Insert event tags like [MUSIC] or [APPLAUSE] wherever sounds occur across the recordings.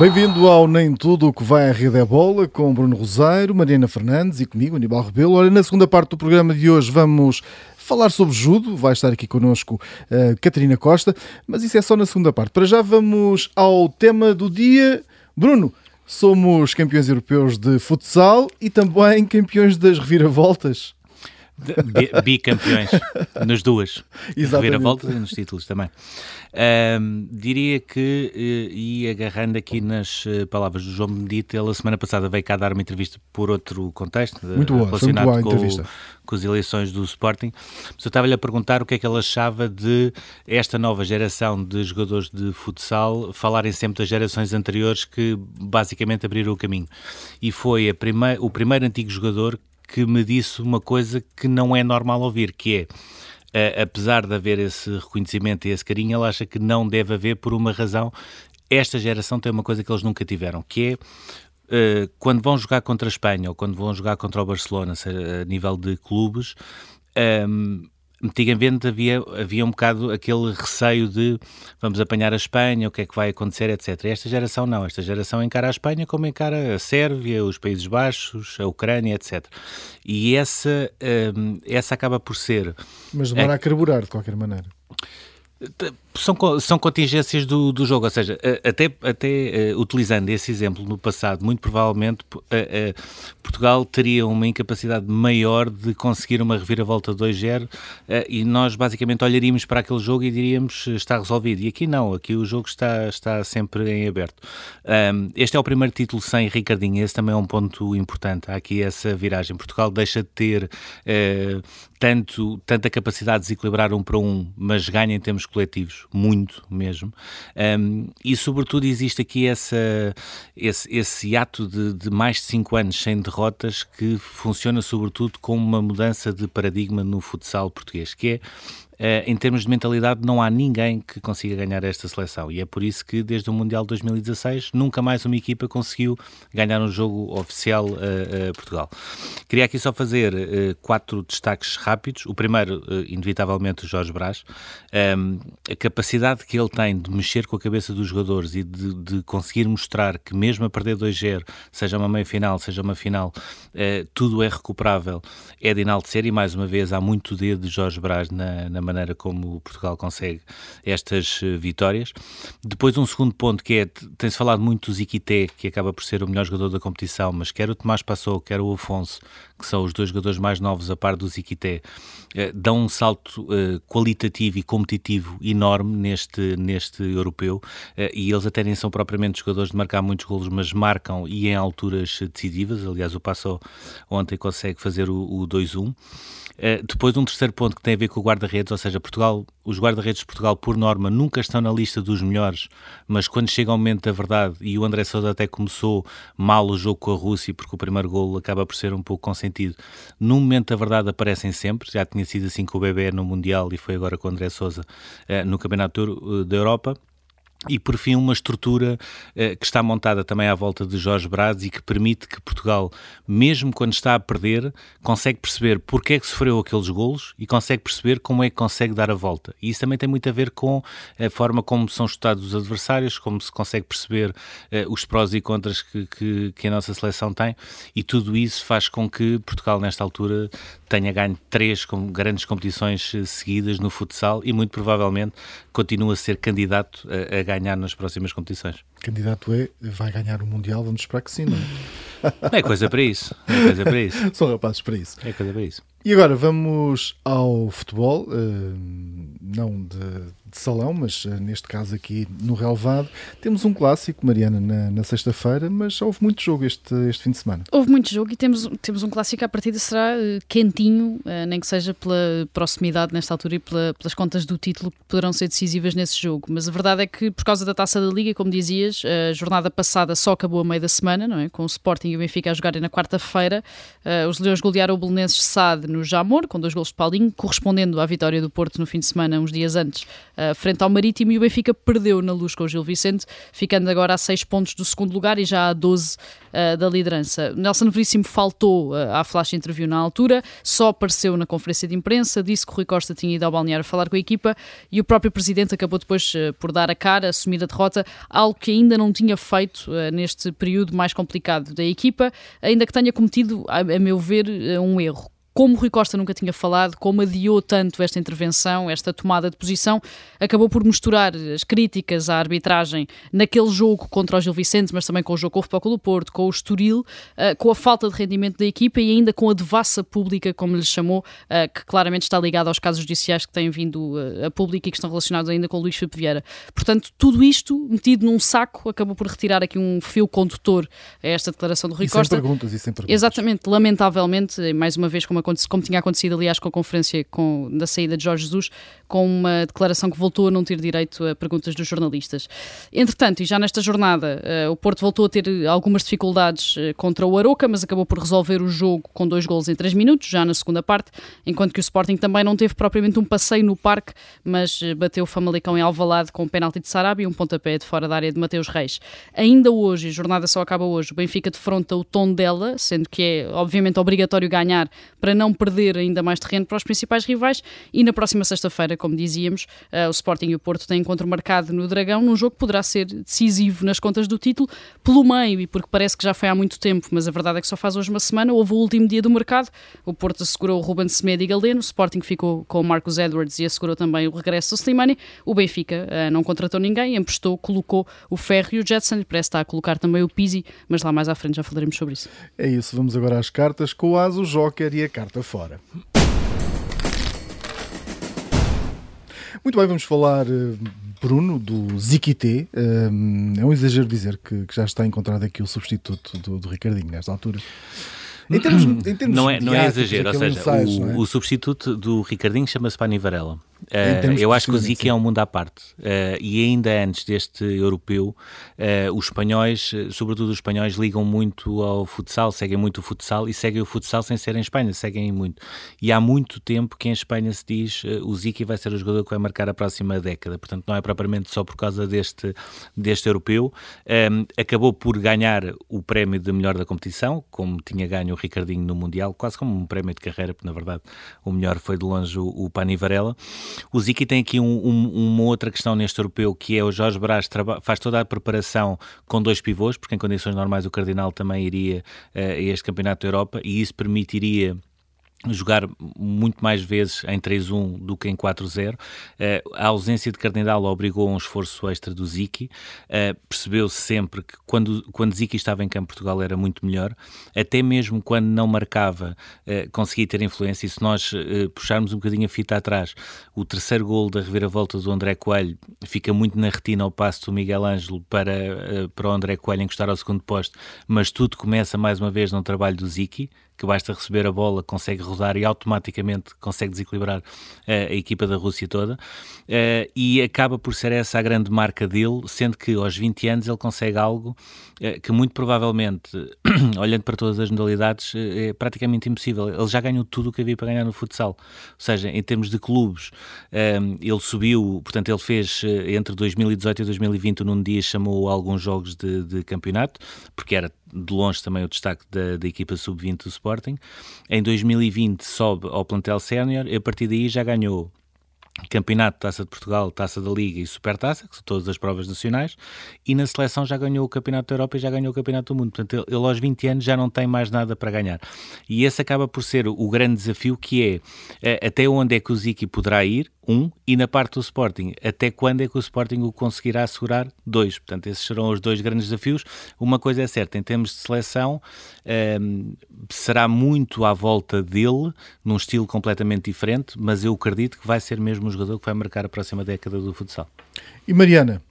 Bem-vindo ao Nem Tudo o que vai à Rede é Bola, com Bruno Rosário, Mariana Fernandes e comigo, Aníbal Rebelo. Na segunda parte do programa de hoje vamos falar sobre judo, vai estar aqui connosco uh, Catarina Costa, mas isso é só na segunda parte. Para já vamos ao tema do dia. Bruno, somos campeões europeus de futsal e também campeões das reviravoltas. Bicampeões, [LAUGHS] nas duas. Reviravoltas e nos títulos também. Um, diria que, uh, e agarrando aqui nas uh, palavras do João Benedito, ele a semana passada veio cá dar uma entrevista por outro contexto, muito boa, relacionado muito boa com, com, as eleições do Sporting. Mas eu estava-lhe a perguntar o que é que ele achava de esta nova geração de jogadores de futsal falarem sempre das gerações anteriores que basicamente abriram o caminho. E foi prime o primeiro antigo jogador que me disse uma coisa que não é normal ouvir, que é, apesar de haver esse reconhecimento e esse carinho, ele acha que não deve haver por uma razão. Esta geração tem uma coisa que eles nunca tiveram, que é uh, quando vão jogar contra a Espanha ou quando vão jogar contra o Barcelona, a nível de clubes, ehm, antigamente havia, havia um bocado aquele receio de vamos apanhar a Espanha, o que é que vai acontecer, etc. Esta geração não, esta geração encara a Espanha como encara a Sérvia, os Países Baixos, a Ucrânia, etc. E essa, um, essa acaba por ser... Mas demora a, a carburar, de qualquer maneira são, são contingências do, do jogo, ou seja, até, até uh, utilizando esse exemplo no passado, muito provavelmente uh, uh, Portugal teria uma incapacidade maior de conseguir uma reviravolta 2-0 e nós basicamente olharíamos para aquele jogo e diríamos está resolvido. E aqui não, aqui o jogo está, está sempre em aberto. Um, este é o primeiro título sem Ricardinho, esse também é um ponto importante. Há aqui essa viragem. Portugal deixa de ter tanto, tanta capacidade de desequilibrar um para um, mas ganha em termos coletivos, muito mesmo. Um, e, sobretudo, existe aqui essa, esse, esse ato de, de, mais de cinco anos sem derrotas que funciona, sobretudo, como uma mudança de paradigma no futsal português, que é em termos de mentalidade, não há ninguém que consiga ganhar esta seleção. E é por isso que, desde o Mundial de 2016, nunca mais uma equipa conseguiu ganhar um jogo oficial a, uh, uh, Portugal. Queria aqui só fazer quatro destaques rápidos. O primeiro, inevitavelmente, o Jorge Brás. Um, a capacidade que ele tem de mexer com a cabeça dos jogadores e de, de conseguir mostrar que, mesmo a perder 2-0, seja uma meia-final, seja uma final, tudo é recuperável, é de enaltecer. E, mais uma vez, há muito dedo de Jorge Brás na, na maneira como Portugal consegue estas uh, vitórias. Depois um segundo ponto que é, tem-se falado muito do Ziquité, que acaba por ser o melhor jogador da competição, mas quer o Tomás Passou, quer o Afonso, que são os dois jogadores mais novos a par do Ziquité, uh, dão um salto uh, qualitativo e competitivo enorme neste, neste europeu e eles até nem são propriamente jogadores de marcar muitos golos, mas marcam e em alturas decisivas. Aliás, o Passou ontem consegue fazer o, o 2-1. Uh, depois um terceiro ponto que tem a ver com o guarda-redes, ou seja, Portugal, os guarda-redes de Portugal, por norma, nunca estão na lista dos melhores, mas quando chega o momento da verdade, e o André Sousa até começou mal o jogo com a Rússia, porque o primeiro golo acaba por ser um pouco consentido, no momento da verdade aparecem sempre, já tinha sido assim com o Bebé no Mundial e foi agora com o André Sousa uh, no Campeonato uh, da Europa. E, por fim, uma estrutura eh, que está montada também à volta de Jorge Braz e que permite que Portugal, mesmo quando está a perder, consegue perceber porque é que sofreu aqueles golos e consegue perceber como é que consegue dar a volta. E isso também tem muito a ver com a forma como são estudados os adversários, como se consegue perceber eh, os prós e contras que, que, que a nossa seleção tem e tudo isso faz com que Portugal, nesta altura, tenha ganho três grandes competições eh, seguidas no futsal e muito provavelmente continua a ser candidato a, a ganhar nas próximas competições. Candidato é, vai ganhar o Mundial, vamos esperar que sim, não é? [LAUGHS] é coisa para isso. É coisa para isso. São rapazes para isso. É coisa para isso. E agora vamos ao futebol, eh, não de de salão, mas uh, neste caso aqui no relevado. Temos um clássico, Mariana, na, na sexta-feira, mas houve muito jogo este, este fim de semana. Houve muito jogo e temos, temos um clássico à partida será uh, quentinho, nem que seja pela proximidade nesta altura e pela, pelas contas do título que poderão ser decisivas nesse jogo. Mas a verdade é que, por causa da taça da Liga, como dizias, a jornada passada só acabou a meio da semana, não é? com o Sporting e o Benfica a jogarem na quarta-feira. os Leões golearam o Belenenses SAD, no Jamor, com dois gols de Paulinho, correspondendo à vitória do Porto no fim de semana, uns dias antes, uh, frente ao Marítimo, e o Benfica perdeu na luz com o Gil Vicente, ficando agora a 6 pontos do segundo lugar e já a 12 uh, da liderança. Nelson Veríssimo faltou uh, à flash interview na altura, só apareceu na conferência de imprensa, disse que o Rui Costa tinha ido ao balneário falar com a equipa e o próprio presidente acabou depois por dar a cara, assumir a derrota, algo que ainda não tinha feito neste período mais complicado da equipa, ainda que tenha cometido, a, a meu ver, um erro como Rui Costa nunca tinha falado, como adiou tanto esta intervenção, esta tomada de posição, acabou por misturar as críticas à arbitragem naquele jogo contra o Gil Vicente, mas também com o jogo com o Futebol Clube Porto, com o Estoril, uh, com a falta de rendimento da equipa e ainda com a devassa pública, como lhe chamou, uh, que claramente está ligada aos casos judiciais que têm vindo uh, a público e que estão relacionados ainda com o Luís Filipe Vieira. Portanto, tudo isto metido num saco acabou por retirar aqui um fio condutor a esta declaração do Rui e Costa. Sem perguntas, e sem perguntas. Exatamente, lamentavelmente, mais uma vez, como como tinha acontecido, aliás, com a conferência com, da saída de Jorge Jesus, com uma declaração que voltou a não ter direito a perguntas dos jornalistas. Entretanto, e já nesta jornada, uh, o Porto voltou a ter algumas dificuldades uh, contra o Aroca, mas acabou por resolver o jogo com dois gols em três minutos, já na segunda parte, enquanto que o Sporting também não teve propriamente um passeio no parque, mas uh, bateu o Famalicão em Alvalade com um penalti de Sarabia e um pontapé de fora da área de Mateus Reis. Ainda hoje, a jornada só acaba hoje, o Benfica defronta o tom dela, sendo que é obviamente obrigatório ganhar para não perder ainda mais terreno para os principais rivais. E na próxima sexta-feira, como dizíamos, uh, o Sporting e o Porto têm encontro marcado no Dragão, num jogo que poderá ser decisivo nas contas do título, pelo meio, e porque parece que já foi há muito tempo, mas a verdade é que só faz hoje uma semana, houve o último dia do mercado, o Porto assegurou o Ruben Semedo e Galeno, o Sporting ficou com o Marcos Edwards e assegurou também o regresso do Slimani, o Benfica uh, não contratou ninguém, emprestou, colocou o Ferro e o Jetson, e parece estar a colocar também o Pizzi, mas lá mais à frente já falaremos sobre isso. É isso, vamos agora às cartas com o As, o Joker e a carta fora. Muito bem, vamos falar, eh, Bruno, do Ziquité. Eh, é um exagero dizer que, já está encontrado aqui o substituto do, do Ricardinho nesta altura. Em termos, em termos não, é, não é exagero, ou seja, o, é? o, substituto do Ricardinho chama-se Pani Varela. Uh, eu acho que o Zico é um mundo à parte. Uh, e ainda antes deste europeu, uh, os espanhóis, sobretudo os espanhóis, ligam muito ao futsal, seguem muito o futsal e seguem o futsal sem ser em Espanha, seguem muito. E há muito tempo que em Espanha se diz o Zico vai ser o jogador que vai marcar a próxima década. Portanto, não é propriamente só por causa deste, deste europeu. Um, acabou por ganhar o prémio de melhor da competição, como tinha ganho o Ricardinho no Mundial, quase como um prémio de carreira, porque na verdade o melhor foi de longe o, o Pani Varela. O Ziki tem aqui um, um, uma outra questão neste europeu, que é o Jorge Brás faz toda a preparação com dois pivôs, porque em condições normais o Cardinal também iria uh, a este Campeonato da Europa, e isso permitiria jogar muito mais vezes em 3-1 do que em 4-0. Uh, eh, a ausência de Cardinal obrigou a um esforço extra do Ziki. Uh, Percebeu-se sempre que quando, quando Ziki estava em campo, Portugal era muito melhor. Até mesmo quando não marcava, uh, conseguia ter influência. E se nós puxarmos um bocadinho a fita atrás, o terceiro gol da reviravolta do André Coelho fica muito na retina ao passo do Miguel Ângelo para, para o André Coelho encostar ao segundo posto, mas tudo começa mais uma vez no trabalho do Ziki que basta receber a bola, consegue rodar e automaticamente consegue desequilibrar uh, a equipa da Rússia toda. Uh, e acaba por ser essa a grande marca dele, sendo que aos 20 anos ele consegue algo uh, que muito provavelmente, [CLEARS THROAT] olhando para todas as modalidades, é praticamente impossível. Ele já ganhou tudo o que havia para ganhar no futsal. Ou seja, em termos de clubes, ele subiu, portanto, ele fez entre 2018 e 2020, num dia chamou alguns jogos de, de campeonato, porque era de longe também o destaque da, da equipa sub-20 do Sporting. Em 2020 sobe ao plantel sénior e a partir daí já ganhou Campeonato, Taça de Portugal, Taça da Liga e Supertaça, que são todas as provas nacionais, e na seleção já ganhou o Campeonato da Europa e já ganhou o Campeonato do Mundo. Portanto, ele, aos 20 anos já não tem mais nada para ganhar. E esse acaba por ser o grande desafio, que é eh, até onde é que o Ziki poderá ir, um, e na parte do Sporting, até quando é que o Sporting o conseguirá assegurar? Dois. Portanto, esses serão os dois grandes desafios. Uma coisa é certa, em termos de seleção, um, ehm, será muito à volta dele, num estilo completamente diferente, mas eu acredito que vai ser mesmo o jogador que vai marcar a próxima década do futsal. E Mariana,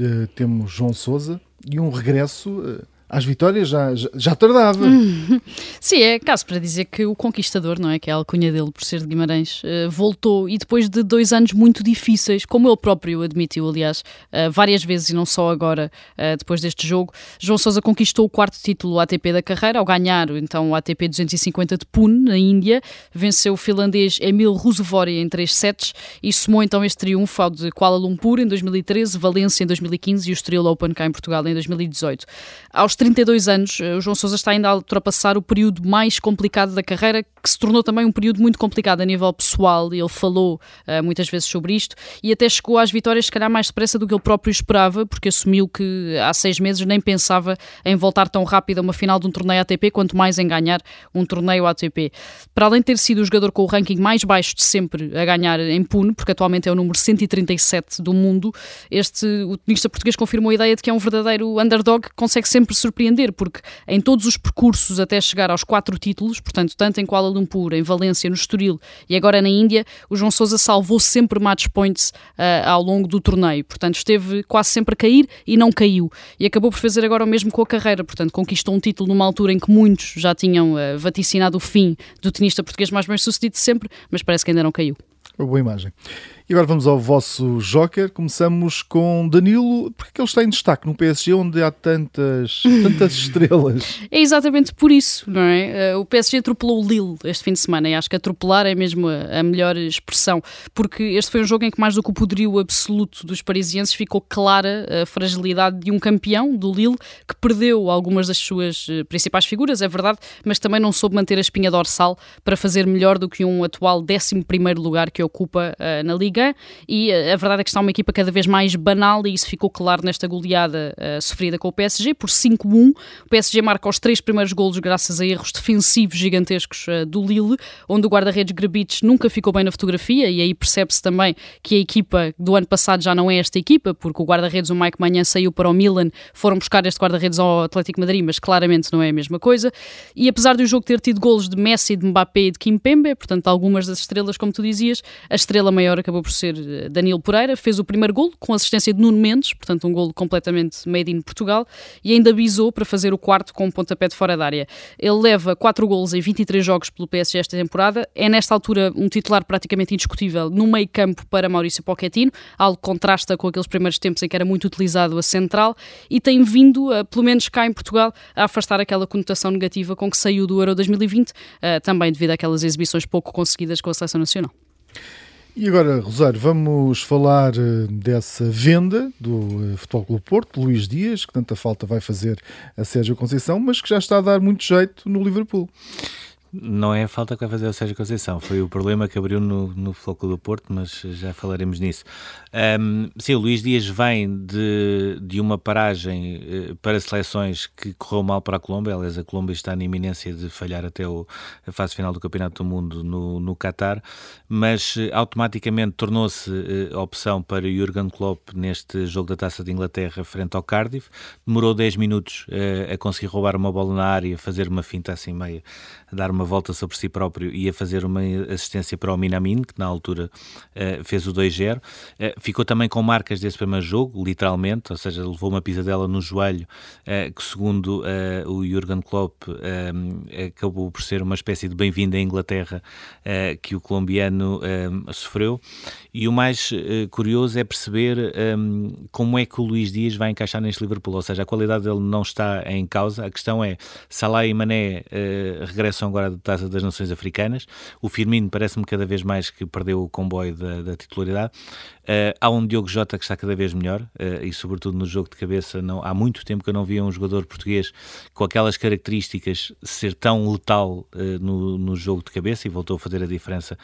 uh, temos João Souza e um regresso uh, às vitórias já, já, tardava. [LAUGHS] Sim, é caso para dizer que o conquistador, não é? Que é a alcunha dele por ser de Guimarães, uh, voltou e depois de dois anos muito difíceis, como ele próprio admitiu, aliás, uh, várias vezes e não só agora, uh, depois deste jogo, João Sousa conquistou o quarto título ATP da carreira ao ganhar então o ATP 250 de Pune, na Índia, venceu o finlandês Emil Rusevori em três sets e somou então este triunfo ao de Kuala Lumpur em 2013, Valência em 2015 e o Estoril Open cá em Portugal em 2018. Aos 32 anos, eh, o João Sousa está ainda a ultrapassar o período mais complicado da carreira, que se tornou também um período muito complicado a nível pessoal, e ele falou uh, muitas vezes sobre isto, e até chegou às vitórias, se calhar, mais depressa do que ele próprio esperava, porque assumiu que há seis meses nem pensava em voltar tão rápido a uma final de um torneio ATP, quanto mais em ganhar um torneio ATP. Para além de ter sido o jogador com o ranking mais baixo de sempre a ganhar em Pune, porque atualmente é o número 137 do mundo, este, o tenista português confirmou a ideia de que é um verdadeiro underdog que consegue sempre surpreender, porque em todos os percursos até chegar aos quatro títulos, portanto, tanto em Kuala Lumpur, em Valência, no Estoril e agora na Índia, o João Sousa salvou sempre match points uh, ao longo do torneio. Portanto, esteve quase sempre a cair e não caiu. E acabou por fazer agora o mesmo com a carreira. Portanto, conquistou um título numa altura em que muitos já tinham uh, vaticinado o fim do tenista português mais bem sucedido sempre, mas parece que ainda não caiu. Uma boa imagem. E agora vamos ao vosso Joker. Começamos com Danilo, porque ele está em destaque no PSG onde há tantas, [LAUGHS] tantas estrelas. É exatamente por isso, não é? Eh, o PSG atropelou o Lille este fim de semana e acho que atropelar é mesmo a, a melhor expressão, porque este foi um jogo em que mais do que o poderio absoluto dos parisienses ficou clara a fragilidade de um campeão do Lille que perdeu algumas das suas eh, principais figuras, é verdade, mas também não soube manter a espinha dorsal para fazer melhor do que um atual 11 primeiro lugar que ocupa uh, na Liga Liga e eh, a verdade é que está uma equipa cada vez mais banal e isso ficou claro nesta goleada uh, sofrida com o PSG por 5-1. O PSG marca os três primeiros golos graças a erros defensivos gigantescos uh, do Lille, onde o guarda-redes Grabich nunca ficou bem na fotografia e aí percebe-se também que a equipa do ano passado já não é esta equipa, porque o guarda-redes, o Mike Manhã, saiu para o Milan, foram buscar este guarda-redes ao Atlético Madrid, mas claramente não é a mesma coisa. E apesar do jogo ter tido golos de Messi, de Mbappé e de Kimpembe, portanto algumas das estrelas, como tu dizias, a estrela maior acabou por ser eh, Danilo Pereira, fez o primeiro gol com assistência de Nuno Mendes, portanto um gol completamente made in Portugal, e ainda bisou para fazer o quarto com um pontapé de fora da área. Ele leva 4 golos em 23 jogos pelo PSG esta temporada, é nesta altura um titular praticamente indiscutível no meio campo para Maurício Pochettino, algo que contrasta com aqueles primeiros tempos em que era muito utilizado a central, e tem vindo, pelo menos cá em Portugal, a afastar aquela conotação negativa com que saiu do Euro 2020, uh, também devido àquelas exibições pouco conseguidas com a seleção nacional. E agora, Rosário, vamos falar eh, dessa venda do eh, Futebol Clube Porto, Luís Dias, que tanta falta vai fazer a Sérgio Conceição, mas que já está a dar muito jeito no Liverpool. Não é a falta que vai fazer o Sérgio Conceição, foi o problema que abriu no, no Floco do Porto, mas já falaremos nisso. Um, sim, o Luís Dias vem de, de uma paragem uh, para seleções que correu mal para a Colômbia, aliás, a Colômbia está na iminência de falhar até o, a fase final do Campeonato do Mundo no, no Qatar, mas uh, automaticamente tornou-se uh, opção para Jurgen Klopp neste jogo da Taça de Inglaterra frente ao Cardiff. Demorou 10 minutos a conseguir roubar uma bola na área, fazer uma finta assim meia, dar uma volta sobre si próprio e a fazer uma assistência para o Minamin, que na altura uh, fez o 2-0. Uh, ficou também com marcas desse primeiro jogo, literalmente, ou seja, levou uma pisadela no joelho, uh, que segundo o Jurgen Klopp acabou por ser uma espécie de bem-vindo à Inglaterra que o colombiano sofreu. E o mais curioso é perceber um, como é que o Luís Dias vai encaixar neste Liverpool, ou seja, a qualidade dele não está em causa, a questão é Salah e Mané regressam agora da Taça das Nações Africanas. O Firmino parece-me cada vez mais que perdeu o comboio da, da titularidade. Uh, há um Diogo Jota que está cada vez melhor uh, e, sobretudo, no jogo de cabeça. Não, há muito tempo que eu não via um jogador português com aquelas características ser tão letal uh, no, no jogo de cabeça e voltou a fazer a diferença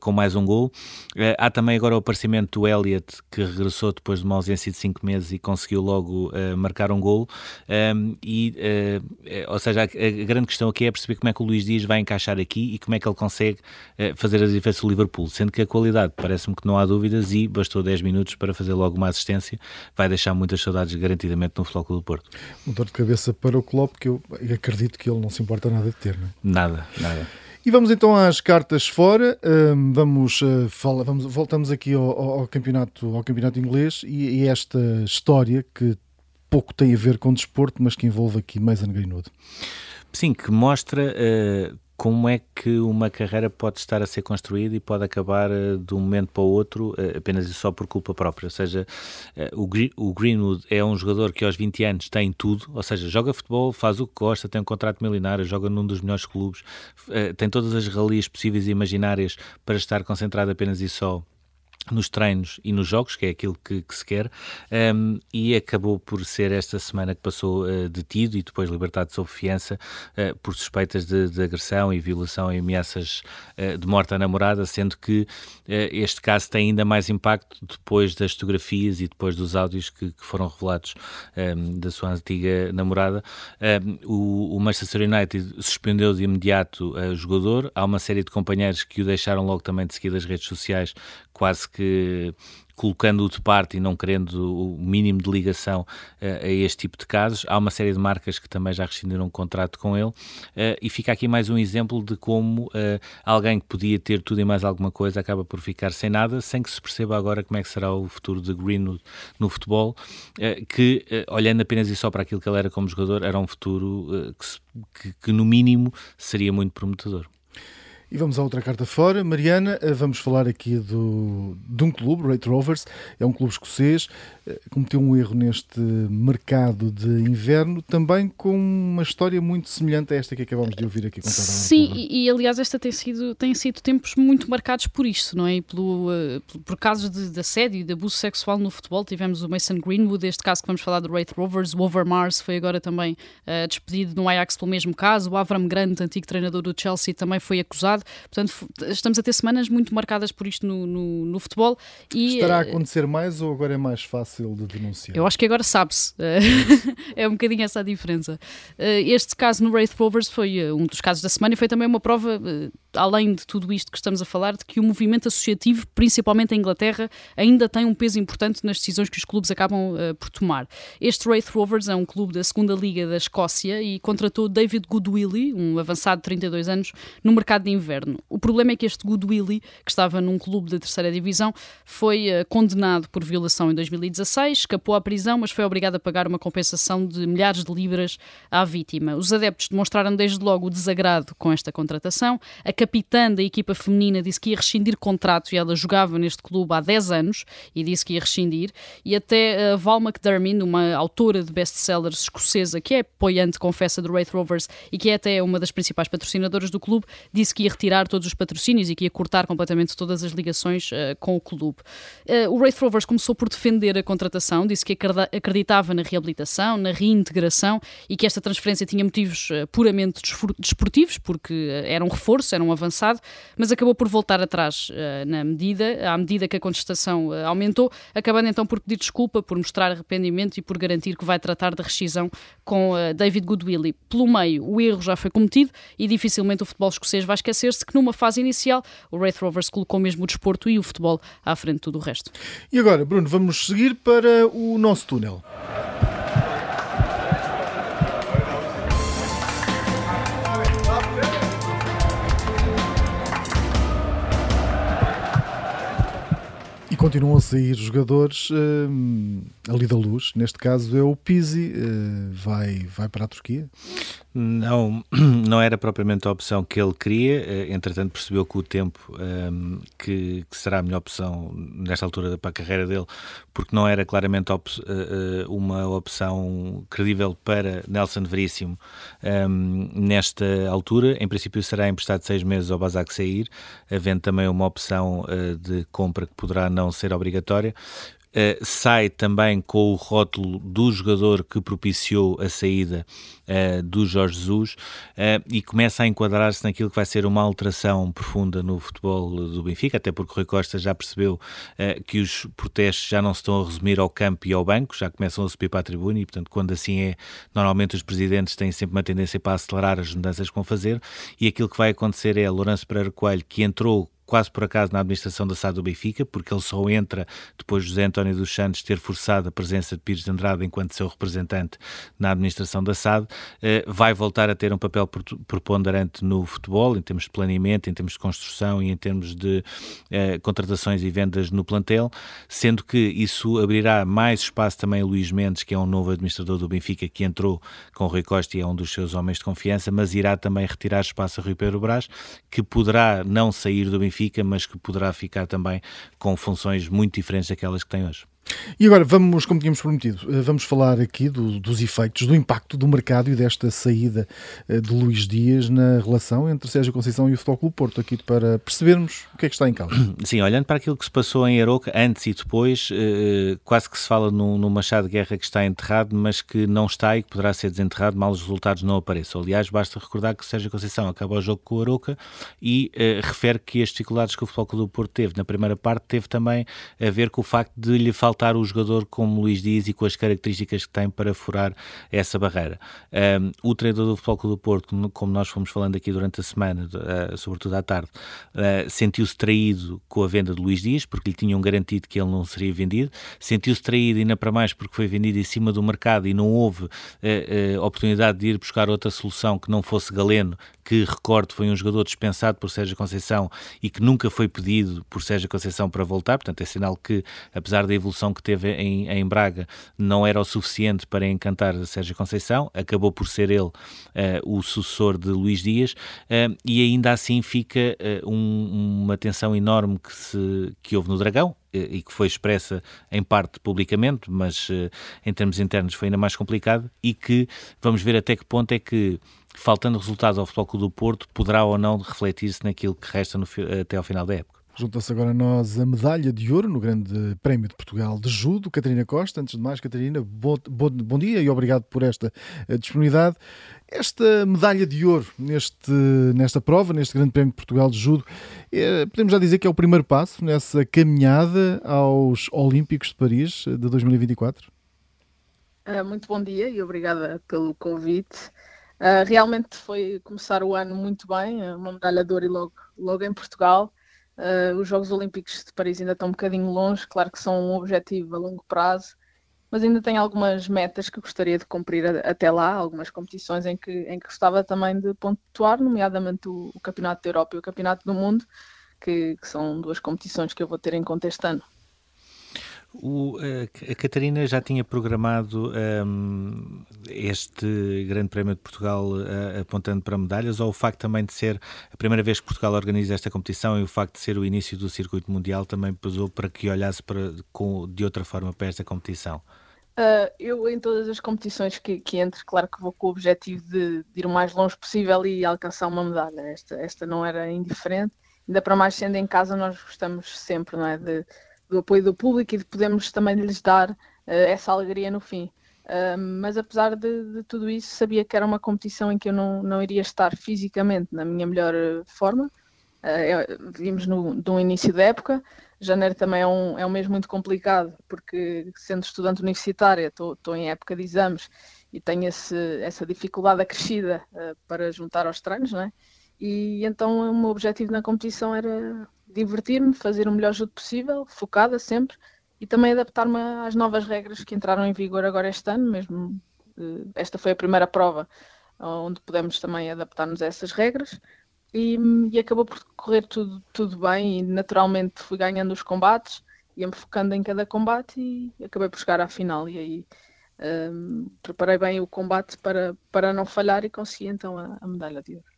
com mais um gol. há também agora o aparecimento do Elliot que regressou depois de uma ausência de 5 meses e conseguiu logo marcar um gol. Um, e, ou seja, a, a, grande questão aqui é perceber como é que o Luís Dias vai encaixar aqui e como é que ele consegue fazer a diferença do Liverpool, sendo que a qualidade parece-me que não há dúvidas e bastou 10 minutos para fazer logo uma assistência, vai deixar muitas saudades garantidamente no Futebol do Porto. Um dor de cabeça para o Klopp que eu acredito que ele não se importa nada de ter, não é? Nada, nada. E vamos então às cartas fora. Um, vamos, uh, fala, vamos, voltamos aqui ao, ao, campeonato, ao campeonato inglês e, e esta história que pouco tem a ver com desporto, mas que envolve aqui Mason Greenwood. Sim, que mostra uh, como é que uma carreira pode estar a ser construída e pode acabar uh, de um momento para o outro uh, apenas e só por culpa própria. Ou seja, o, o, Greenwood é um jogador que aos 20 anos tem tudo, ou seja, joga futebol, faz o que gosta, tem um contrato milionário, joga num dos melhores clubes, tem todas as relias possíveis e imaginárias para estar concentrado apenas e só nos treinos e nos jogos, que é aquilo que, que se quer, um, e acabou por ser esta semana que passou uh, detido e depois libertado sob fiança uh, por suspeitas de, de, agressão e violação e ameaças uh, de morte à namorada, sendo que este caso tem ainda mais impacto depois das fotografias e depois dos áudios que, que foram revelados um, da sua antiga namorada. Um, o, o, Manchester United suspendeu de imediato o jogador, há uma série de companheiros que o deixaram logo também de seguir das redes sociais, quase que colocando-o de parte e não querendo o mínimo de ligação uh, a este tipo de casos. Há uma série de marcas que também já rescindiram um contrato com ele uh, e fica aqui mais um exemplo de como uh, alguém que podia ter tudo e mais alguma coisa acaba por ficar sem nada, sem que se perceba agora como é que será o futuro de Greenwood no futebol, que olhando apenas e só para aquilo que ele era como jogador, era um futuro que, que, que no mínimo seria muito prometedor. E vamos à outra carta fora. Mariana, eh, vamos falar aqui do, de um clube, Rate Rovers, é um clube escocês, cometeu um erro neste mercado de inverno, também com uma história muito semelhante a esta que acabamos de ouvir aqui contada. Sim, e, e, aliás esta tem sido, tem sido tempos muito marcados por isto, não é? E pelo, uh, por casos de, de assédio e de abuso sexual no futebol, tivemos o Mason Greenwood, este caso que vamos falar do Rate Rovers, o Overmars foi agora também uh, despedido no Ajax pelo mesmo caso, o Avram Grant, antigo treinador do Chelsea, também foi acusado Portanto, estamos a ter semanas muito marcadas por isto no, no, no futebol. E, Estará a eh, acontecer mais ou agora é mais fácil de denunciar? Eu acho que agora sabe-se. [LAUGHS] é um bocadinho essa a diferença. Eh, este caso no Wraith Rovers foi eh, um dos casos da semana e foi também uma prova além de tudo isto que estamos a falar, de que o movimento associativo, principalmente em Inglaterra, ainda tem um peso importante nas decisões que os clubes acabam uh, por tomar. Este Wraith Rovers é um clube da segunda Liga da Escócia e contratou David Goodwillie, um avançado de 32 anos, no mercado de inverno. O problema é que este Goodwillie, que estava num clube da terceira divisão, foi uh, condenado por violação em 2016, escapou à prisão, mas foi obrigado a pagar uma compensação de milhares de libras à vítima. Os adeptos demonstraram desde logo o desagrado com esta contratação. A capitã da equipa feminina disse que ia rescindir contrato e ela jogava neste clube há 10 anos e disse que ia rescindir. E até a Val McDermott, uma autora de best-sellers escocesa que é apoiante, confessa, do Wraith Rovers e que é até uma das principais patrocinadoras do clube, disse que ia retirar todos os patrocínios e que ia cortar completamente todas as ligações uh, com o clube. Uh, o Wraith Rovers começou por defender a contratação, disse que acreditava na reabilitação, na reintegração e que esta transferência tinha motivos puramente desportivos, porque era um reforço, era um avançado, mas acabou por voltar atrás uh, na medida, à medida que a contestação uh, aumentou, acabando então por pedir desculpa, por mostrar arrependimento e por garantir que vai tratar da rescisão com uh, David Goodwillie. Pelo meio, o erro já foi cometido e dificilmente o futebol escocês vai esquecer-se que numa fase inicial o Wraith Rovers colocou mesmo o desporto e o futebol à frente de tudo o resto. E agora, Bruno, vamos seguir para o nosso túnel. Continuam a sair jogadores uh, ali da luz. Neste caso é o Pizzi, uh, vai, vai para a Turquia. Não, [CLEARS THROAT] não era propriamente a opção que ele queria, eh, entretanto percebeu que o tempo um, ehm, que, que, será a melhor opção nesta altura para a carreira dele, porque não era claramente op eh, eh, uma opção credível para Nelson Veríssimo um, ehm, nesta altura. Em princípio será emprestado seis meses ao Basak sair, havendo também uma opção uh, de compra que poderá não ser obrigatória. Uh, sai também com o rótulo do jogador que propiciou a saída uh, do Jorge Jesus uh, e começa a enquadrar-se naquilo que vai ser uma alteração profunda no futebol do Benfica, até porque Rui Costa já percebeu que os protestos já não se estão a resumir ao campo e ao banco, já começam a subir para a tribuna e, portanto, quando assim é, normalmente os presidentes têm sempre uma tendência para acelerar as mudanças que vão fazer e aquilo que vai acontecer é Lourenço Pereira Coelho, que entrou quase por acaso na administração da SAD do Benfica, porque ele só entra depois de José António dos Santos ter forçado a presença de Pires de Andrade enquanto seu representante na administração da SAD, eh, vai voltar a ter um papel preponderante no futebol, em termos de planeamento, em termos de construção e em termos de eh, contratações e vendas no plantel, sendo que isso abrirá mais espaço também a Luís Mendes, que é um novo administrador do Benfica, que entrou com o Rui Costa e é um dos seus homens de confiança, mas irá também retirar espaço a Rui Pedro Brás, que poderá não sair do Benfica, mas que poderá ficar também com funções muito diferentes daquelas que tem hoje. E agora vamos, como tínhamos prometido, eh, vamos falar aqui do, dos efeitos, do impacto do mercado e desta saída eh, de Luís Dias na relação entre Sérgio Conceição e o Futebol Clube Porto, aqui para percebermos o que é que está em causa. [CLEARS THROAT] Sim, olhando para aquilo que se passou em Aroca, antes e depois, eh, quase que se fala no, no Machado de Guerra que está enterrado, mas que não está e que poderá ser desenterrado mal os resultados não apareçam. Aliás, basta recordar que Sérgio Conceição acaba o jogo com o Aroca e refere que as dificuldades que o Futebol Clube Porto teve na primeira parte teve também a ver com o facto de lhe faltar faltar o jogador como Luís Dias e com as características que tem para furar essa barreira. Um, o treinador do Futebol Clube do Porto, como nós fomos falando aqui durante a semana, uh, sobretudo à tarde, uh, sentiu-se traído com a venda de Luís Dias, porque lhe tinham garantido que ele não seria vendido, sentiu-se traído ainda para mais porque foi vendido em cima do mercado e não houve uh, oportunidade de ir buscar outra solução que não fosse Galeno, que, recordo, foi um jogador dispensado por Sérgio Conceição e que nunca foi pedido por Sérgio Conceição para voltar, portanto é sinal que, apesar da evolução que teve em, em Braga, não era o suficiente para encantar Sérgio Conceição, acabou por ser ele uh, o sucessor de Luís Dias uh, e ainda assim fica uh, um, uma tensão enorme que, se, que houve no Dragão, e que foi expressa em parte publicamente, mas em termos internos foi ainda mais complicado, e que vamos ver até que ponto é que faltando resultados ao Futebol Clube do Porto, poderá ou não refletir-se naquilo que resta no, até ao final da época. Junta-se agora a nós a medalha de ouro no Grande Prémio de Portugal de Judo, Catarina Costa. Antes de mais, Catarina, bom, bom, bom dia e obrigado por esta eh, disponibilidade. Esta medalha de ouro neste, nesta prova, neste Grande Prémio de Portugal de Judo, é, podemos já dizer que é o primeiro passo nessa caminhada aos Olímpicos de Paris de 2024? Eh, muito bom dia e obrigada pelo convite. Uh, realmente foi começar o ano muito bem, eh, uma medalha de ouro e logo, logo em Portugal. Uh, os Jogos Olímpicos de Paris ainda estão um bocadinho longe, claro que são um objetivo a longo prazo, mas ainda tenho algumas metas que gostaria de cumprir a, até lá, algumas competições em que, em que gostava também de pontuar, nomeadamente o, o Campeonato da Europa e o Campeonato do Mundo, que, que são duas competições que eu vou ter em conta este ano. O, a Catarina já tinha programado um, este Grande Prémio de Portugal uh, apontando para medalhas, ou o facto também de ser a primeira vez que Portugal organiza esta competição e o facto de ser o início do circuito mundial também pesou para que olhasse para, com, de outra forma para esta competição? Uh, eu, em todas as competições que, que entro, claro que vou com o objetivo de, de, ir o mais longe possível e alcançar uma medalha. Esta, esta não era indiferente, ainda para mais sendo em casa, nós gostamos sempre não é, de do apoio do público e de podermos também lhes dar uh, essa alegria no fim. Uh, mas apesar de, de, tudo isso, sabia que era uma competição em que eu não, não iria estar fisicamente na minha melhor eh, forma. Uh, vimos no, um início da época. Janeiro também é um, é um mês muito complicado, porque sendo estudante universitária, estou em época de exames e tenho esse, essa dificuldade acrescida uh, para juntar aos treinos, não é? E então o meu objetivo na competição era divertir-me, fazer o melhor jogo possível, focada sempre, e também adaptar-me às novas regras que entraram em vigor agora este ano, mesmo eh, esta foi a primeira prova onde pudemos também adaptar-nos a essas regras e, e, acabou por correr tudo, tudo bem e naturalmente fui ganhando os combates, ia-me focando em cada combate e acabei por chegar à final e aí um, eh, preparei bem o combate para, para não falhar e consegui então a, a medalha de ouro.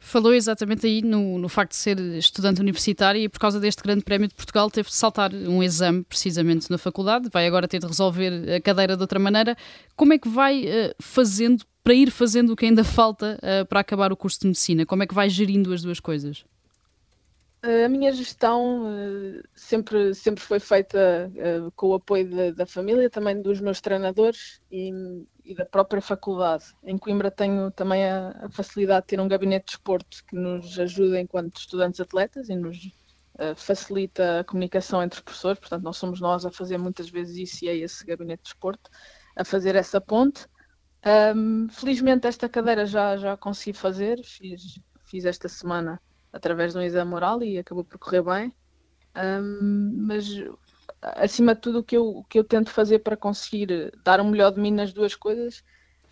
Falou exatamente aí no, no facto de ser estudante universitário e por causa deste grande prémio de Portugal teve de saltar um exame precisamente na faculdade, vai agora ter de resolver a cadeira de outra maneira. Como é que vai uh, fazendo para ir fazendo o que ainda falta uh, para acabar o curso de medicina? Como é que vai gerindo as duas coisas? A minha gestão uh, sempre, sempre foi feita uh, com o apoio da, da, família, também dos meus treinadores e, e, da própria faculdade. Em Coimbra tenho também a, a, facilidade de ter um gabinete de esporte que nos ajuda enquanto estudantes atletas e nos facilita a comunicação entre professores, portanto não somos nós a fazer muitas vezes isso e é esse gabinete de esporte a fazer essa ponte. Um, felizmente esta cadeira já, já consegui fazer, fiz, fiz esta semana através de um exame oral e acabou por correr bem. Um, mas acima de tudo o que, eu, o que eu tento fazer para conseguir dar o melhor de mim nas duas coisas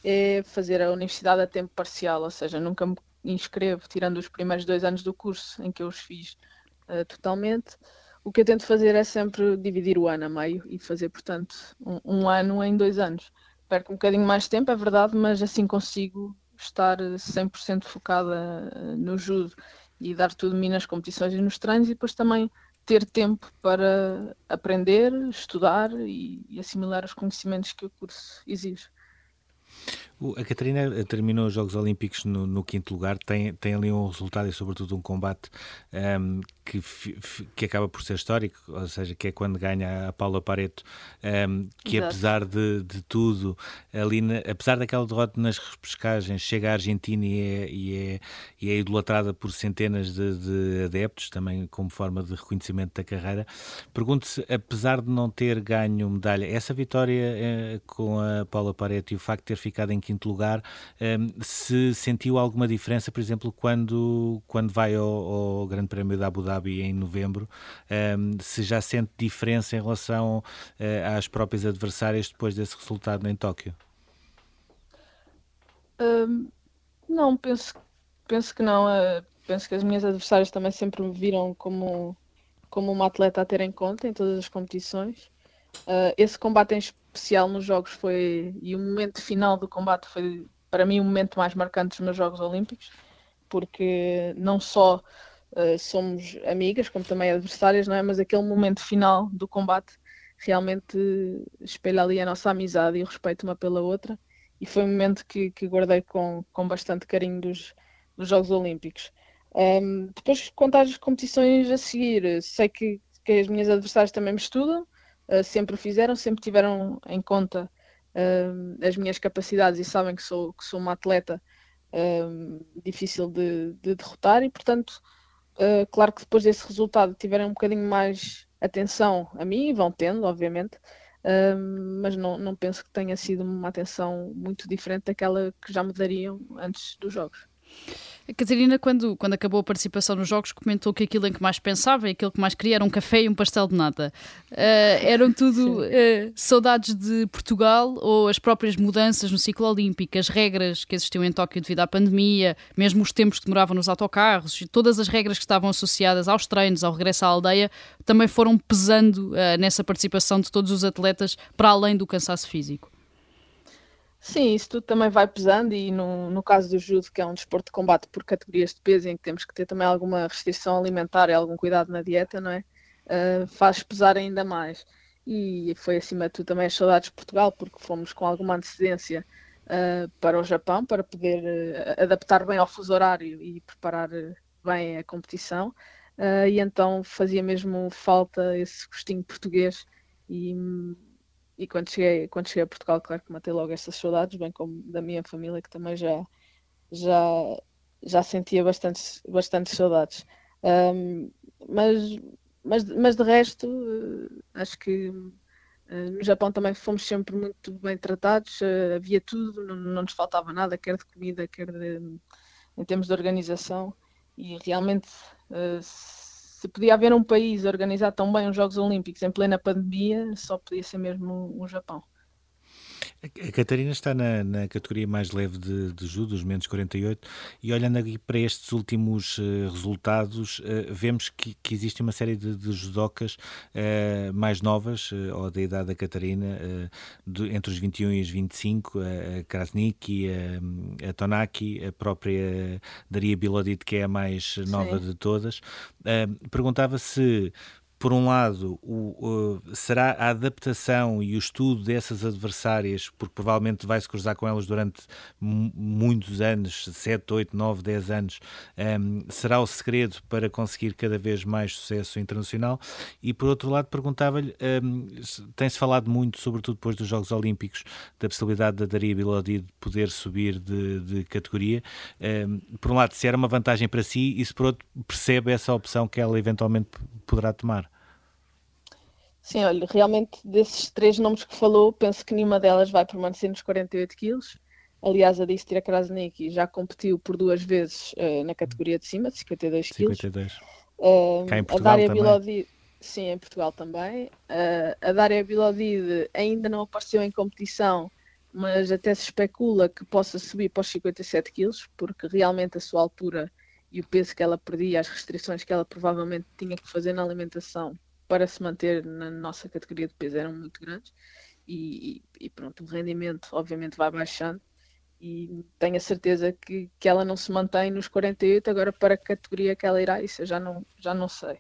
é fazer a universidade a tempo parcial, ou seja, nunca me inscrevo, tirando os primeiros dois anos do curso em que eu os fiz uh, totalmente. O que eu tento fazer é sempre dividir o ano a meio e fazer, portanto, um, um ano em dois anos. Perco um bocadinho mais de tempo, é verdade, mas assim consigo estar 100% focada uh, no judo e dar tudo de mim nas competições e nos treinos e depois também ter tempo para aprender, estudar e, e assimilar os conhecimentos que o curso exige. A Catarina eh, terminou os Jogos Olímpicos no, no, quinto lugar, tem, tem ali um resultado e, sobretudo, um combate um, ehm, que, que acaba por ser histórico, ou seja, que é quando ganha a Paula Pareto, um, ehm, que Exato. apesar de, de tudo, ali na, apesar daquela derrota nas repescagens, chega à Argentina e é, e é, e é idolatrada por centenas de, de, adeptos, também como forma de reconhecimento da carreira. Pergunto-se, apesar de não ter ganho medalha, essa vitória eh, com a Paula Pareto e o facto de ter ficado em quinto lugar, ehm, se sentiu alguma diferença, por exemplo, quando, quando vai ao, ao Grande Prémio da Abu Dhabi em novembro, ehm, se já sente diferença em relação uh, às próprias adversárias depois desse resultado em Tóquio? Ehm, não, penso, penso que não. Uh, penso que as minhas adversárias também sempre me viram como, como uma atleta a ter em conta em todas as competições. Uh, esse combate em especial nos jogos foi e o momento final do combate foi para mim o momento mais marcante dos meus Jogos Olímpicos, porque não só uh, somos amigas, como também adversárias, não é? Mas aquele momento final do combate realmente espelha ali a nossa amizade e o respeito uma pela outra, e foi um momento que, que guardei com, com bastante carinho dos, dos Jogos Olímpicos. Um, depois, quanto às competições a seguir, sei que, que as minhas adversárias também me estudam, uh, sempre o fizeram, sempre tiveram em conta uh, as minhas capacidades e sabem que sou, que sou uma atleta uh, difícil de, de, derrotar e, portanto, claro que depois desse resultado tiverem um bocadinho mais atenção a mim, vão tendo, obviamente, mas não, não penso que tenha sido uma atenção muito diferente daquela que já me dariam antes dos jogos. A Catarina, quando, quando acabou a participação nos jogos, comentou que aquilo em que mais pensava e aquilo que mais queria era um café e um pastel de nata. Uh, eram tudo uh, saudades de Portugal ou as próprias mudanças no ciclo olímpico, as regras que existiam em Tóquio devido à pandemia, mesmo os tempos que demoravam nos autocarros, todas as regras que estavam associadas aos treinos, ao regresso à aldeia, também foram pesando uh, nessa participação de todos os atletas para além do cansaço físico. Sim, isso tudo também vai pesando e no, no caso do judo, que é um desporto de combate por categorias de peso em que temos que ter também alguma restrição alimentar e algum cuidado na dieta, não é? Uh, faz pesar ainda mais. E foi acima de tudo também as saudades de Portugal, porque fomos com alguma antecedência uh, para o Japão para poder uh, adaptar bem ao fuso horário e preparar bem a competição. e então fazia mesmo falta esse gostinho português e e quando cheguei, quando cheguei a Portugal, claro que matei logo estas saudades, bem como da minha família, que também já, já, já sentia bastantes, bastantes saudades. Um, mas, mas, mas de resto, uh, acho que uh, no Japão também fomos sempre muito bem tratados, uh, havia tudo, não, não, nos faltava nada, quer de comida, quer de, em termos de organização, e realmente se podia haver um país a organizar tão bem os Jogos Olímpicos em plena pandemia, só podia ser mesmo o Japão. A Catarina está na, na categoria mais leve de, de judo, os menos 48, e olhando aqui para estes últimos uh, resultados, uh, vemos que, que, existe uma série de, de judocas uh, mais novas, ou da idade da Catarina, de, entre os 21 e os 25, a Krasniki, a, a Tonaki, a própria Daria Bilodit, que é a mais nova Sim. de todas. perguntava se por um lado, o, será a adaptação e o estudo dessas adversárias, porque provavelmente vai se cruzar com elas durante muitos anos 7, 8, 9, 10 anos um, será o segredo para conseguir cada vez mais sucesso internacional? E por outro lado, perguntava-lhe: um, tem-se falado muito, sobretudo depois dos Jogos Olímpicos, da possibilidade da Daria Bilodi de poder subir de, de categoria. Um, por um lado, se era uma vantagem para si, e se por outro, percebe essa opção que ela eventualmente poderá tomar? Sim, olha, realmente desses três nomes que falou, penso que nenhuma delas vai permanecer nos 48 quilos. Aliás, a Distria Krasniki já competiu por duas vezes uh, na categoria de cima, de 52 quilos. 52. Uh, Cá em Portugal a Dária Bilodide, sim, em Portugal também. Uh, a Dária Bilodide ainda não apareceu em competição, mas até se especula que possa subir para os 57 quilos, porque realmente a sua altura e o peso que ela perdia, as restrições que ela provavelmente tinha que fazer na alimentação para se manter na nossa categoria de peso eram muito grandes. E, e, pronto, o rendimento obviamente vai baixando e tenho a certeza que, que ela não se mantém nos 48, agora para a categoria que ela irá, isso eu já não, já não sei.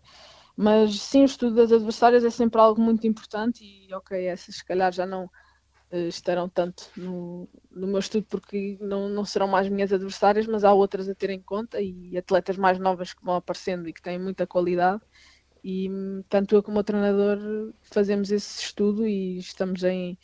Mas sim, o estudo das adversárias é sempre algo muito importante e ok, essas se calhar já não uh, estarão tanto no, no meu estudo porque não, não serão mais minhas adversárias, mas há outras a ter em conta e atletas mais novas que vão aparecendo e que têm muita qualidade e tanto eu como o treinador fazemos esse estudo e estamos em,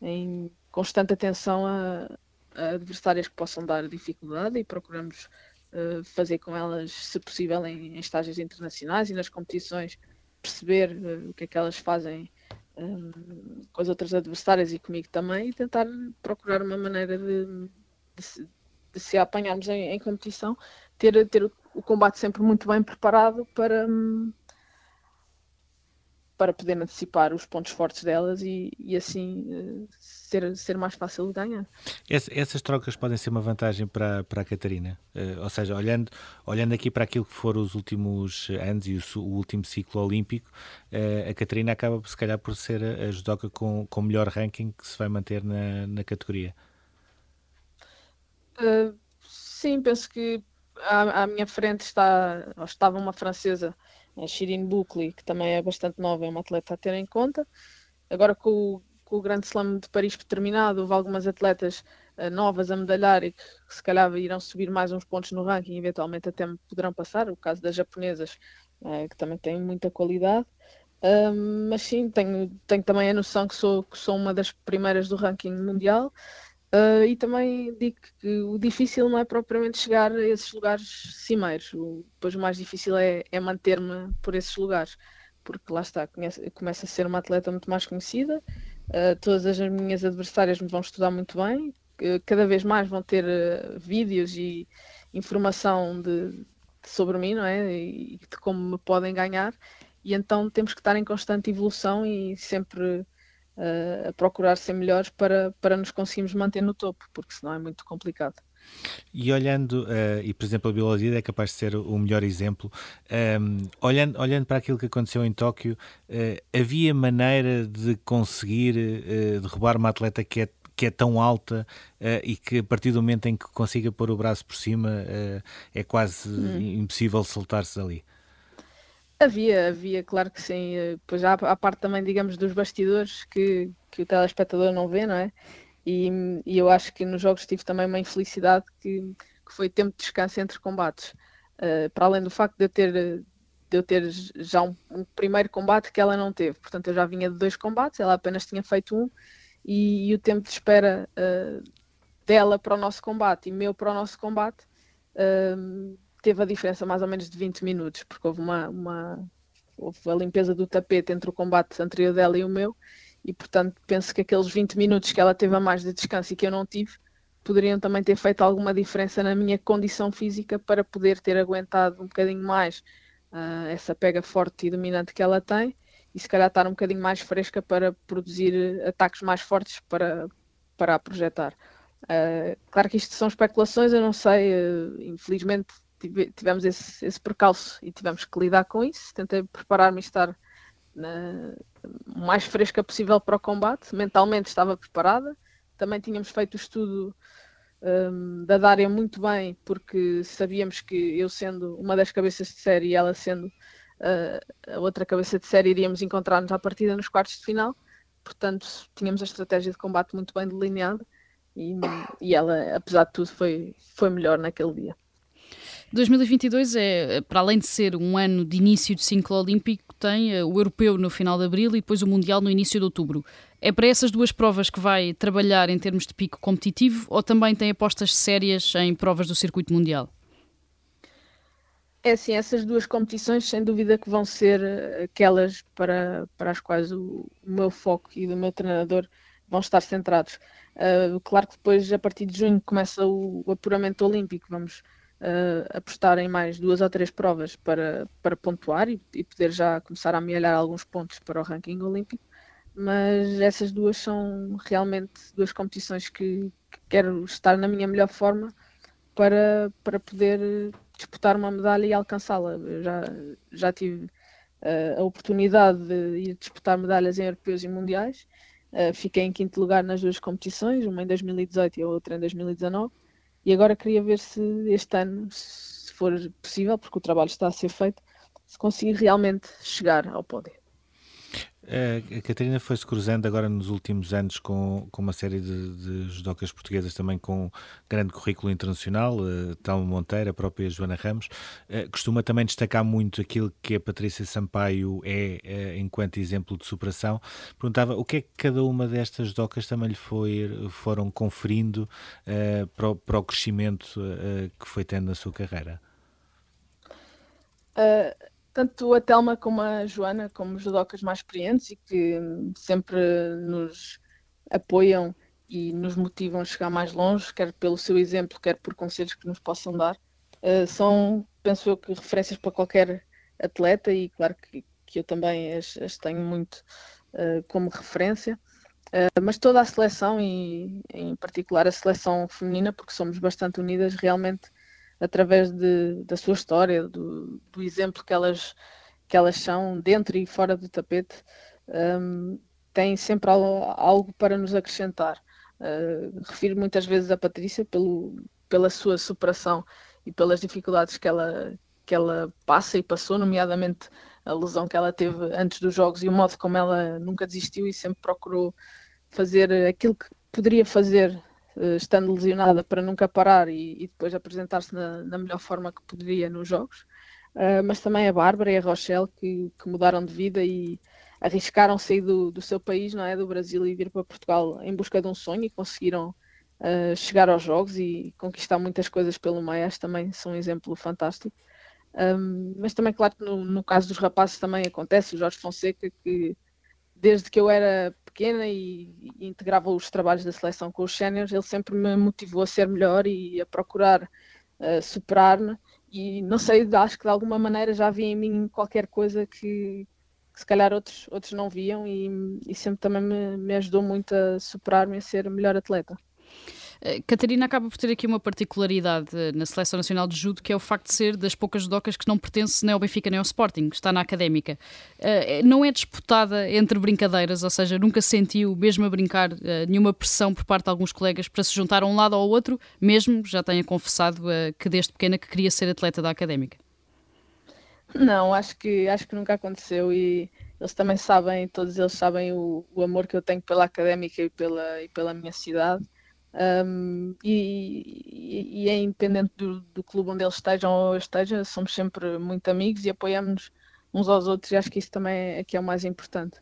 em constante atenção a, a adversárias que possam dar dificuldade e procuramos uh, fazer com elas, se possível, em, em, estágios internacionais e nas competições, perceber uh, o que é que elas fazem um, eh, com as outras adversárias e comigo também e tentar procurar uma maneira de, de, de se apanharmos em, em, competição, ter, ter o, o, combate sempre muito bem preparado para. Um, para poder antecipar os pontos fortes delas e, e assim uh, ser, ser mais fácil de ganhar. essas trocas podem ser uma vantagem para, para a Catarina, uh, ou seja, olhando, olhando aqui para aquilo que foram os últimos anos e o, o último ciclo olímpico, uh, a Catarina acaba se calhar por ser a, a judoca com, com melhor ranking que se vai manter na, na categoria. sim, penso que à, à minha frente está, estava uma francesa a Shirin Buckley, que também é bastante nova, é uma atleta a ter em conta. Agora com o, com o Grande Slam de Paris terminado, houve algumas atletas uh, novas a medalhar e que, que, se calhar irão subir mais uns pontos no ranking, eventualmente até poderão passar, o caso das japonesas, uh, que também têm muita qualidade. Uh, mas sim, tenho, tenho também a noção que sou, que sou uma das primeiras do ranking mundial Uh, e também digo que o difícil não é propriamente chegar a esses lugares cimeiros, o, depois o mais difícil é, é manter-me por esses lugares, porque lá está, conhece, começo a ser uma atleta muito mais conhecida, uh, todas as minhas adversárias me vão estudar muito bem, uh, cada vez mais vão ter ah, vídeos e informação de, de, sobre mim, não é? E de como me podem ganhar, e então temos que estar em constante evolução e sempre a procurar ser melhores para, para nos conseguirmos manter no topo, porque senão é muito complicado. E olhando, uh, e por exemplo, a biologia é capaz de ser o melhor exemplo, um, ehm, olhando, olhando para aquilo que aconteceu em Tóquio, uh, havia maneira de conseguir uh, derrubar uma atleta que é, que é tão alta e que a partir do momento em que consiga pôr o braço por cima é quase hum. impossível soltar-se ali? Havia, havia, claro que sim. Eh, pois há a parte também, digamos, dos bastidores que, que o telespectador não vê, não é? E, e eu acho que nos jogos tive também uma infelicidade que, que foi tempo de descanso entre combates. Uh, para além do facto de eu ter, de eu ter já um, um, primeiro combate que ela não teve. Portanto, eu já vinha de dois combates, ela apenas tinha feito um, e, e o tempo de espera uh, dela para o nosso combate e meu para o nosso combate. Uh, teve a diferença mais ou menos de 20 minutos, porque houve uma, uma houve a limpeza do tapete entre o combate anterior dela e o meu, e portanto penso que aqueles 20 minutos que ela teve a mais de descanso e que eu não tive, poderiam também ter feito alguma diferença na minha condição física para poder ter aguentado um bocadinho mais uh, essa pega forte e dominante que ela tem e se calhar estar um bocadinho mais fresca para produzir ataques mais fortes para, para a projetar. Uh, claro que isto são especulações, eu não sei, uh, infelizmente tivemos esse, esse percalço e tivemos que lidar com isso. Tentei preparar-me e estar na, mais fresca possível para o combate. Mentalmente estava preparada. Também tínhamos feito o estudo um, da Dária muito bem, porque sabíamos que eu sendo uma das cabeças de série e ela sendo uh, a outra cabeça de série, iríamos encontrar-nos à partida nos quartos de final. Portanto, tínhamos a estratégia de combate muito bem delineada e, e ela, apesar de tudo, foi, foi melhor naquele dia. 2022 é, para além de ser um ano de início de ciclo olímpico, tem eh, o europeu no final de abril e depois o mundial no início de outubro. É para essas duas provas que vai trabalhar em termos de pico competitivo ou também tem apostas sérias em provas do circuito mundial? É assim, essas duas competições sem dúvida que vão ser eh, aquelas para, para as quais o, o meu foco e do meu treinador vão estar centrados. Uh, claro que depois, a partir de junho, começa o, o apuramento olímpico. Vamos uh, apostar em mais duas ou três provas para, para pontuar e, e, poder já começar a amealhar alguns pontos para o ranking olímpico. Mas essas duas são realmente duas competições que, que quero estar na minha melhor forma para, para poder disputar uma medalha e alcançá-la. Já, já tive uh, a oportunidade de ir disputar medalhas em europeus e mundiais. Uh, fiquei em quinto lugar nas duas competições, uma em 2018 e a outra em 2019. E agora queria ver se este ano, se for possível, porque o trabalho está a ser feito, se conseguir realmente chegar ao pódio. A Catarina foi-se cruzando agora nos últimos anos com, com uma série de, de judocas portuguesas também com grande currículo internacional, uh, Monteiro, a própria Joana Ramos. Uh, costuma também destacar muito aquilo que a Patrícia Sampaio é uh, enquanto exemplo de superação. Perguntava o que é que cada uma destas judocas também lhe foi, foram conferindo uh, para, o, para o crescimento que foi tendo na sua carreira. Uh tanto a Telma como a Joana, como judocas mais experientes e que sempre nos apoiam e nos motivam a chegar mais longe, quer pelo seu exemplo, quer por conselhos que nos possam dar, uh, são, penso eu, que referências para qualquer atleta e claro que, que eu também as, as tenho muito uh, como referência. Uh, mas toda a seleção e em particular a seleção feminina, porque somos bastante unidas, realmente através de, da sua história, do, do, exemplo que elas, que elas são dentro e fora do tapete, um, têm sempre algo, para nos acrescentar. Uh, refiro muitas vezes a Patrícia pelo, pela sua superação e pelas dificuldades que ela, que ela passa e passou, nomeadamente a lesão que ela teve antes dos jogos e o modo como ela nunca desistiu e sempre procurou fazer aquilo que poderia fazer estando lesionada para nunca parar e, e depois apresentar-se na, na, melhor forma que poderia nos jogos. Uh, mas também a Bárbara e a Rochelle que, que mudaram de vida e arriscaram sair do, do, seu país, não é, do Brasil e vir para Portugal em busca de um sonho e conseguiram uh, chegar aos jogos e conquistar muitas coisas pelo meio. também são um exemplo fantástico. Um, mas também, claro que no, no, caso dos rapazes também acontece, o Jorge Fonseca, que desde que eu era pequena e, e, integrava os trabalhos da seleção com os séniores, ele sempre me motivou a ser melhor e a procurar uh, superar-me. E não sei, acho que de alguma maneira já vi em mim qualquer coisa que, que se calhar outros, outros não viam e, e sempre também me, me ajudou muito a superar-me a ser melhor atleta. Eh, Catarina acaba por ter aqui uma particularidade eh, na Seleção Nacional de Judo, que é o facto de ser das poucas judocas que não pertence nem ao Benfica nem ao Sporting, está na académica. Eh, não é disputada entre brincadeiras, ou seja, nunca sentiu, mesmo a brincar, nenhuma pressão por parte de alguns colegas para se juntar a um lado ou ao outro, mesmo já tenha confessado que desde pequena que queria ser atleta da académica. Não, acho que, acho que nunca aconteceu e eles também sabem, todos eles sabem o, o amor que eu tenho pela académica e pela, e pela minha cidade. Um, e, e, é independente do, do, clube onde eles estejam ou eu esteja, somos sempre muito amigos e apoiamos uns aos outros e acho que isso também é, que é o mais importante.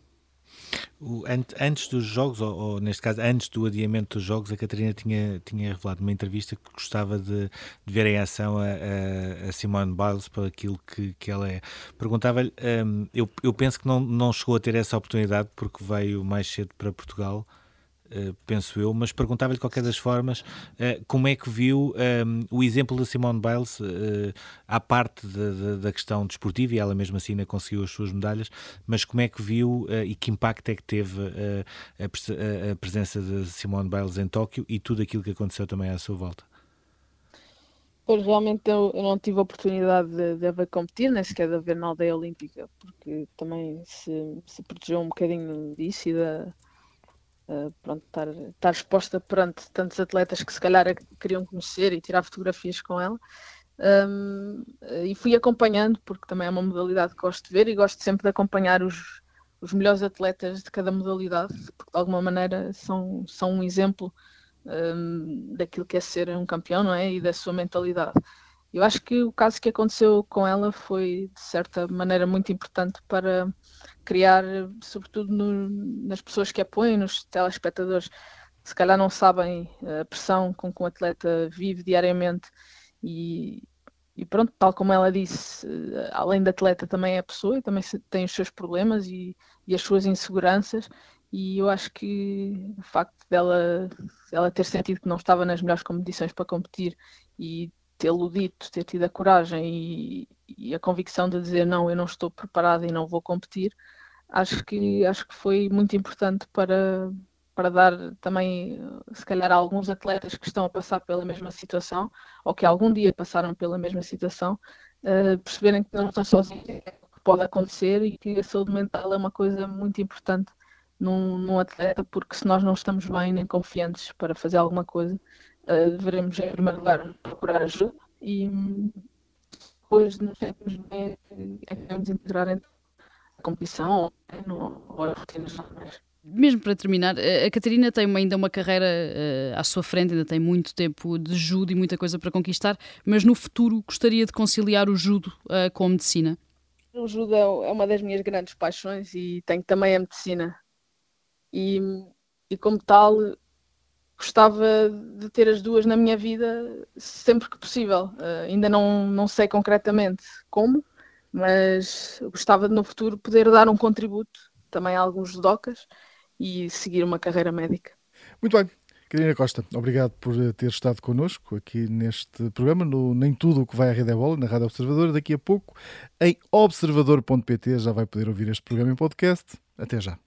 Antes dos jogos, ou, ou, neste caso antes do adiamento dos jogos, a Catarina tinha, tinha revelado numa entrevista que gostava de, de ver em ação a, a, a, Simone Biles para aquilo que, que ela é. Perguntava-lhe, um, eu, eu penso que não, não chegou a ter essa oportunidade porque veio mais cedo para Portugal. Eh, penso eu, mas perguntava-lhe de qualquer das formas uh, como é que viu um, ehm, o exemplo da Simone Biles à parte de, da questão desportiva, e ela mesmo assim ainda conseguiu as suas medalhas, mas como é que viu e que impacto é que teve a, a, presença de Simone Biles em Tóquio e tudo aquilo que aconteceu também à sua volta? Pois realmente eu, eu não tive a oportunidade de, de haver competir, nem sequer de haver na aldeia olímpica, porque também se, se protegeu um bocadinho disso e da, uh, pronto, estar, estar exposta perante tantos atletas que se calhar queriam conhecer e tirar fotografias com ela. Um, e fui acompanhando, porque também é uma modalidade que gosto de ver e gosto sempre de acompanhar os, os melhores atletas de cada modalidade, porque de alguma maneira são, são um exemplo um, daquilo que é ser um campeão, não é? E da sua mentalidade. Eu acho que o caso que aconteceu com ela foi, de certa maneira, muito importante para criar, sobretudo no, nas pessoas que apoiam, nos telespectadores, se calhar não sabem a pressão com que um atleta vive diariamente e, e pronto, tal como ela disse, além da atleta também é pessoa e também tem os seus problemas e, e as suas inseguranças e eu acho que o facto dela, dela ter sentido que não estava nas melhores condições para competir e tê-lo dito, ter tido a coragem e, e, a convicção de dizer não, eu não estou preparada e não vou competir, acho que, acho que foi muito importante para, para dar também, se calhar, a alguns atletas que estão a passar pela mesma situação ou que algum dia passaram pela mesma situação, uh, perceberem que não estão sozinhos, que pode acontecer e que a saúde mental é uma coisa muito importante num, num atleta, porque se nós não estamos bem nem confiantes para fazer alguma coisa, devemos, em primeiro lugar, procurar ajuda e depois nos sentimos bem é que devemos integrar entre a competição ou, ou as rotinas normais mesmo para terminar, a Catarina tem ainda uma carreira uh, à sua frente, ainda tem muito tempo de judo e muita coisa para conquistar, mas no futuro gostaria de conciliar o judo uh, com a medicina? O judo é, é uma das minhas grandes paixões e tenho também a medicina. E, e como tal, gostava de ter as duas na minha vida sempre que possível. Uh, ainda não, não sei concretamente como, mas gostava de no futuro poder dar um contributo também a alguns judocas e seguir uma carreira médica. Muito bem. Carina Costa, obrigado por eh, ter estado connosco aqui neste programa, no Nem Tudo o que vai à Rede é Bola, na Rádio Observador. Daqui a pouco, em observador.pt, já vai poder ouvir este programa em podcast. Até já.